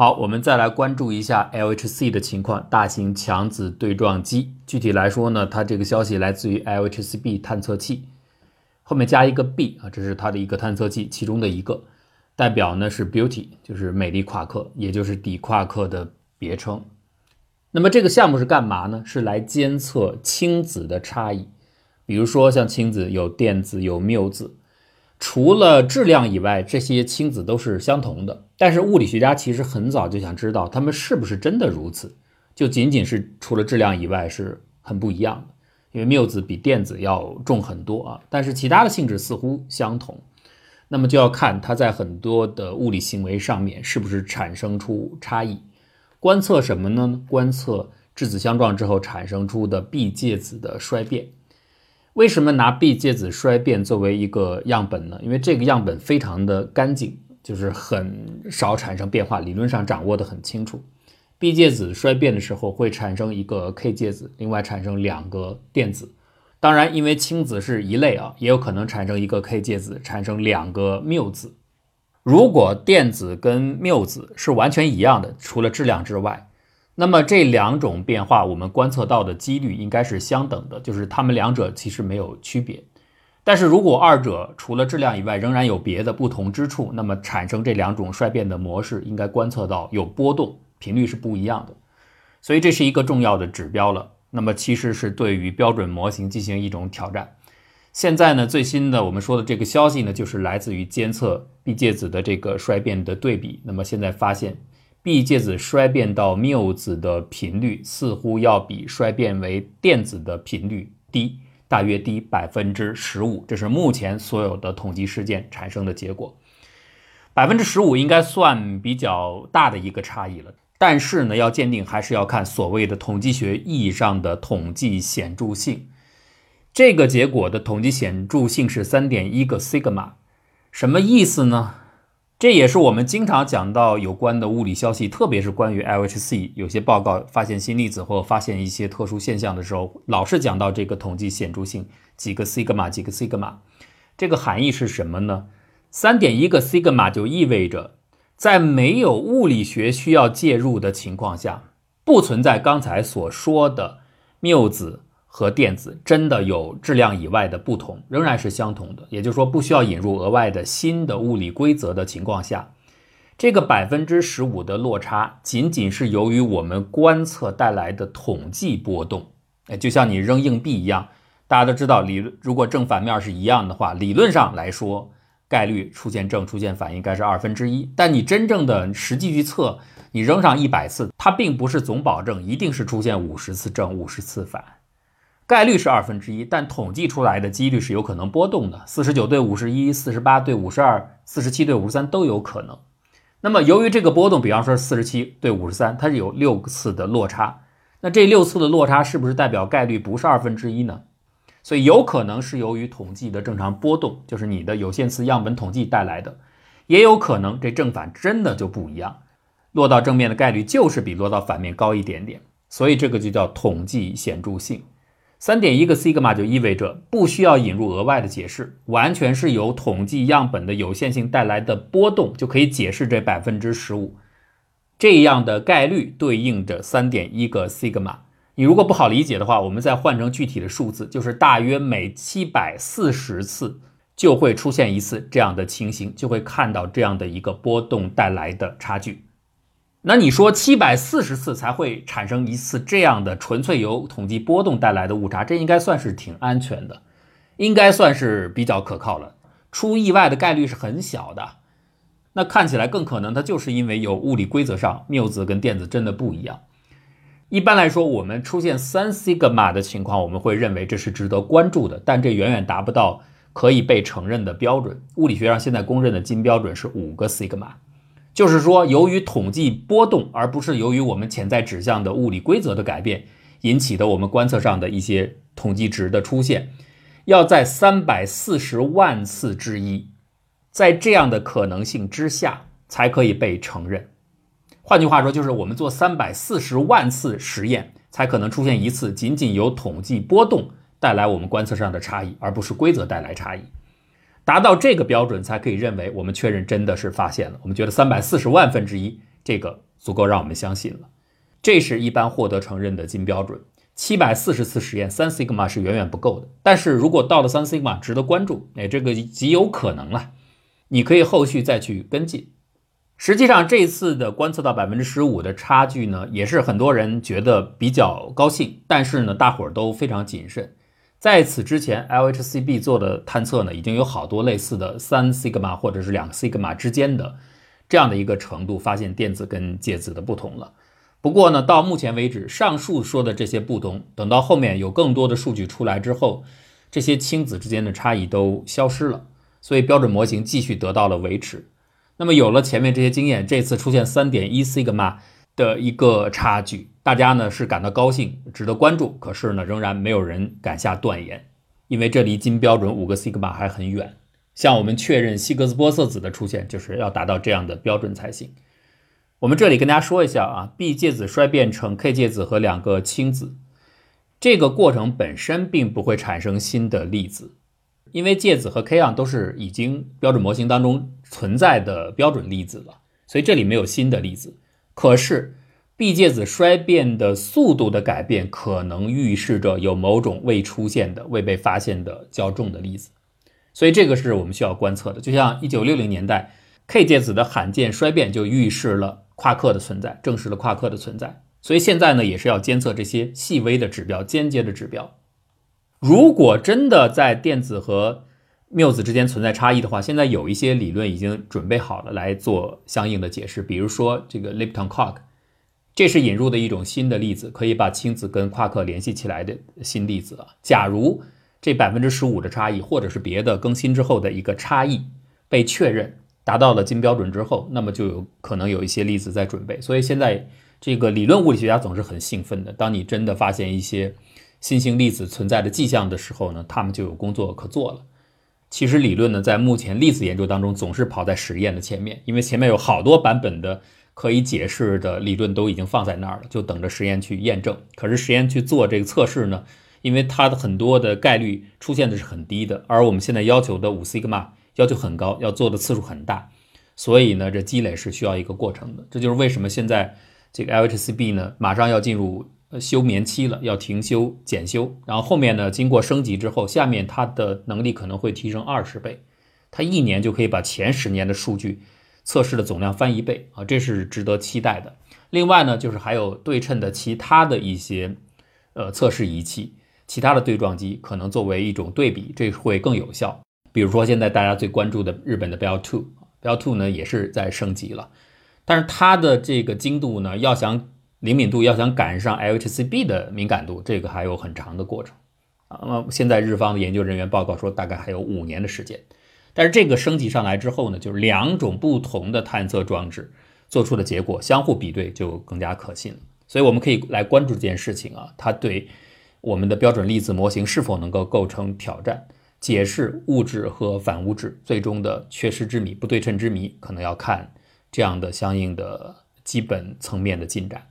好，我们再来关注一下 LHC 的情况，大型强子对撞机。具体来说呢，它这个消息来自于 LHCb 探测器，后面加一个 B 啊，这是它的一个探测器其中的一个，代表呢是 Beauty，就是美丽夸克，也就是底夸克的别称。那么这个项目是干嘛呢？是来监测氢子的差异，比如说像氢子有电子有缪子。除了质量以外，这些氢子都是相同的。但是物理学家其实很早就想知道它们是不是真的如此，就仅仅是除了质量以外是很不一样的。因为缪子比电子要重很多啊，但是其他的性质似乎相同。那么就要看它在很多的物理行为上面是不是产生出差异。观测什么呢？观测质子相撞之后产生出的 B 介子的衰变。为什么拿 B 介子衰变作为一个样本呢？因为这个样本非常的干净，就是很少产生变化，理论上掌握的很清楚。B 介子衰变的时候会产生一个 K 介子，另外产生两个电子。当然，因为氢子是一类啊，也有可能产生一个 K 介子，产生两个缪子。如果电子跟缪子是完全一样的，除了质量之外。那么这两种变化，我们观测到的几率应该是相等的，就是它们两者其实没有区别。但是如果二者除了质量以外仍然有别的不同之处，那么产生这两种衰变的模式应该观测到有波动，频率是不一样的。所以这是一个重要的指标了。那么其实是对于标准模型进行一种挑战。现在呢，最新的我们说的这个消息呢，就是来自于监测 B 介子的这个衰变的对比。那么现在发现。B 介子衰变到缪子的频率似乎要比衰变为电子的频率低，大约低百分之十五。这是目前所有的统计事件产生的结果。百分之十五应该算比较大的一个差异了。但是呢，要鉴定还是要看所谓的统计学意义上的统计显著性。这个结果的统计显著性是三点一个西格玛，什么意思呢？这也是我们经常讲到有关的物理消息，特别是关于 LHC 有些报告发现新粒子或发现一些特殊现象的时候，老是讲到这个统计显著性几个西格玛几个西格玛。这个含义是什么呢？三点一个西格玛就意味着，在没有物理学需要介入的情况下，不存在刚才所说的缪子。和电子真的有质量以外的不同，仍然是相同的。也就是说，不需要引入额外的新的物理规则的情况下，这个百分之十五的落差，仅仅是由于我们观测带来的统计波动。哎，就像你扔硬币一样，大家都知道，理如果正反面是一样的话，理论上来说，概率出现正出现反应该是二分之一。但你真正的实际去测，你扔上一百次，它并不是总保证一定是出现五十次正五十次反。概率是二分之一，但统计出来的几率是有可能波动的，四十九对五十一，四十八对五十二，四十七对五十三都有可能。那么由于这个波动，比方说四十七对五十三，它是有六次的落差，那这六次的落差是不是代表概率不是二分之一呢？所以有可能是由于统计的正常波动，就是你的有限次样本统计带来的，也有可能这正反真的就不一样，落到正面的概率就是比落到反面高一点点，所以这个就叫统计显著性。三点一个西格玛就意味着不需要引入额外的解释，完全是由统计样本的有限性带来的波动就可以解释这百分之十五这样的概率对应着三点一个西格玛。你如果不好理解的话，我们再换成具体的数字，就是大约每七百四十次就会出现一次这样的情形，就会看到这样的一个波动带来的差距。那你说七百四十次才会产生一次这样的纯粹由统计波动带来的误差，这应该算是挺安全的，应该算是比较可靠了。出意外的概率是很小的。那看起来更可能，它就是因为有物理规则上缪子跟电子真的不一样。一般来说，我们出现三西格玛的情况，我们会认为这是值得关注的，但这远远达不到可以被承认的标准。物理学上现在公认的金标准是五个西格玛。就是说，由于统计波动，而不是由于我们潜在指向的物理规则的改变引起的我们观测上的一些统计值的出现，要在三百四十万次之一，在这样的可能性之下才可以被承认。换句话说，就是我们做三百四十万次实验，才可能出现一次仅仅由统计波动带来我们观测上的差异，而不是规则带来差异。达到这个标准才可以认为我们确认真的是发现了。我们觉得三百四十万分之一这个足够让我们相信了。这是一般获得承认的金标准。七百四十次实验，三 sigma 是远远不够的。但是如果到了三 sigma，值得关注，哎，这个极有可能了。你可以后续再去跟进。实际上，这次的观测到百分之十五的差距呢，也是很多人觉得比较高兴。但是呢，大伙儿都非常谨慎。在此之前，LHCb 做的探测呢，已经有好多类似的三 sigma 或者是两 sigma 之间的这样的一个程度，发现电子跟介子的不同了。不过呢，到目前为止，上述说的这些不同，等到后面有更多的数据出来之后，这些氢子之间的差异都消失了，所以标准模型继续得到了维持。那么有了前面这些经验，这次出现三点一 sigma 的一个差距，大家呢是感到高兴，值得关注。可是呢，仍然没有人敢下断言，因为这离金标准五个 sigma 还很远。向我们确认希格斯玻色子的出现，就是要达到这样的标准才行。我们这里跟大家说一下啊，B 介子衰变成 K 介子和两个氢子，这个过程本身并不会产生新的粒子，因为介子和 K 样都是已经标准模型当中存在的标准粒子了，所以这里没有新的粒子。可是 B 介子衰变的速度的改变，可能预示着有某种未出现的、未被发现的较重的粒子，所以这个是我们需要观测的。就像一九六零年代 K 介子的罕见衰变就预示了。夸克的存在证实了夸克的存在，所以现在呢也是要监测这些细微的指标、间接的指标。如果真的在电子和缪子之间存在差异的话，现在有一些理论已经准备好了来做相应的解释，比如说这个 Lipton Quark，这是引入的一种新的粒子，可以把氢子跟夸克联系起来的新粒子啊。假如这百分之十五的差异，或者是别的更新之后的一个差异被确认。达到了金标准之后，那么就有可能有一些粒子在准备。所以现在这个理论物理学家总是很兴奋的。当你真的发现一些新型粒子存在的迹象的时候呢，他们就有工作可做了。其实理论呢，在目前粒子研究当中总是跑在实验的前面，因为前面有好多版本的可以解释的理论都已经放在那儿了，就等着实验去验证。可是实验去做这个测试呢，因为它的很多的概率出现的是很低的，而我们现在要求的五西格玛。要求很高，要做的次数很大，所以呢，这积累是需要一个过程的。这就是为什么现在这个 LHCb 呢，马上要进入休眠期了，要停休检修。然后后面呢，经过升级之后，下面它的能力可能会提升二十倍，它一年就可以把前十年的数据测试的总量翻一倍啊，这是值得期待的。另外呢，就是还有对称的其他的一些呃测试仪器，其他的对撞机可能作为一种对比，这会更有效。比如说，现在大家最关注的日本的 Bell Two，Bell Two 呢也是在升级了，但是它的这个精度呢，要想灵敏度要想赶上 LHCb 的敏感度，这个还有很长的过程啊。那么现在日方的研究人员报告说，大概还有五年的时间。但是这个升级上来之后呢，就是两种不同的探测装置做出的结果相互比对就更加可信了。所以我们可以来关注这件事情啊，它对我们的标准粒子模型是否能够构成挑战。解释物质和反物质最终的缺失之谜、不对称之谜，可能要看这样的相应的基本层面的进展。